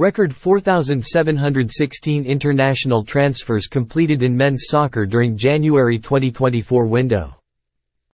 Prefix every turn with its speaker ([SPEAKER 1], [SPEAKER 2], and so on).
[SPEAKER 1] Record 4,716 international transfers completed in men's soccer during January 2024 window.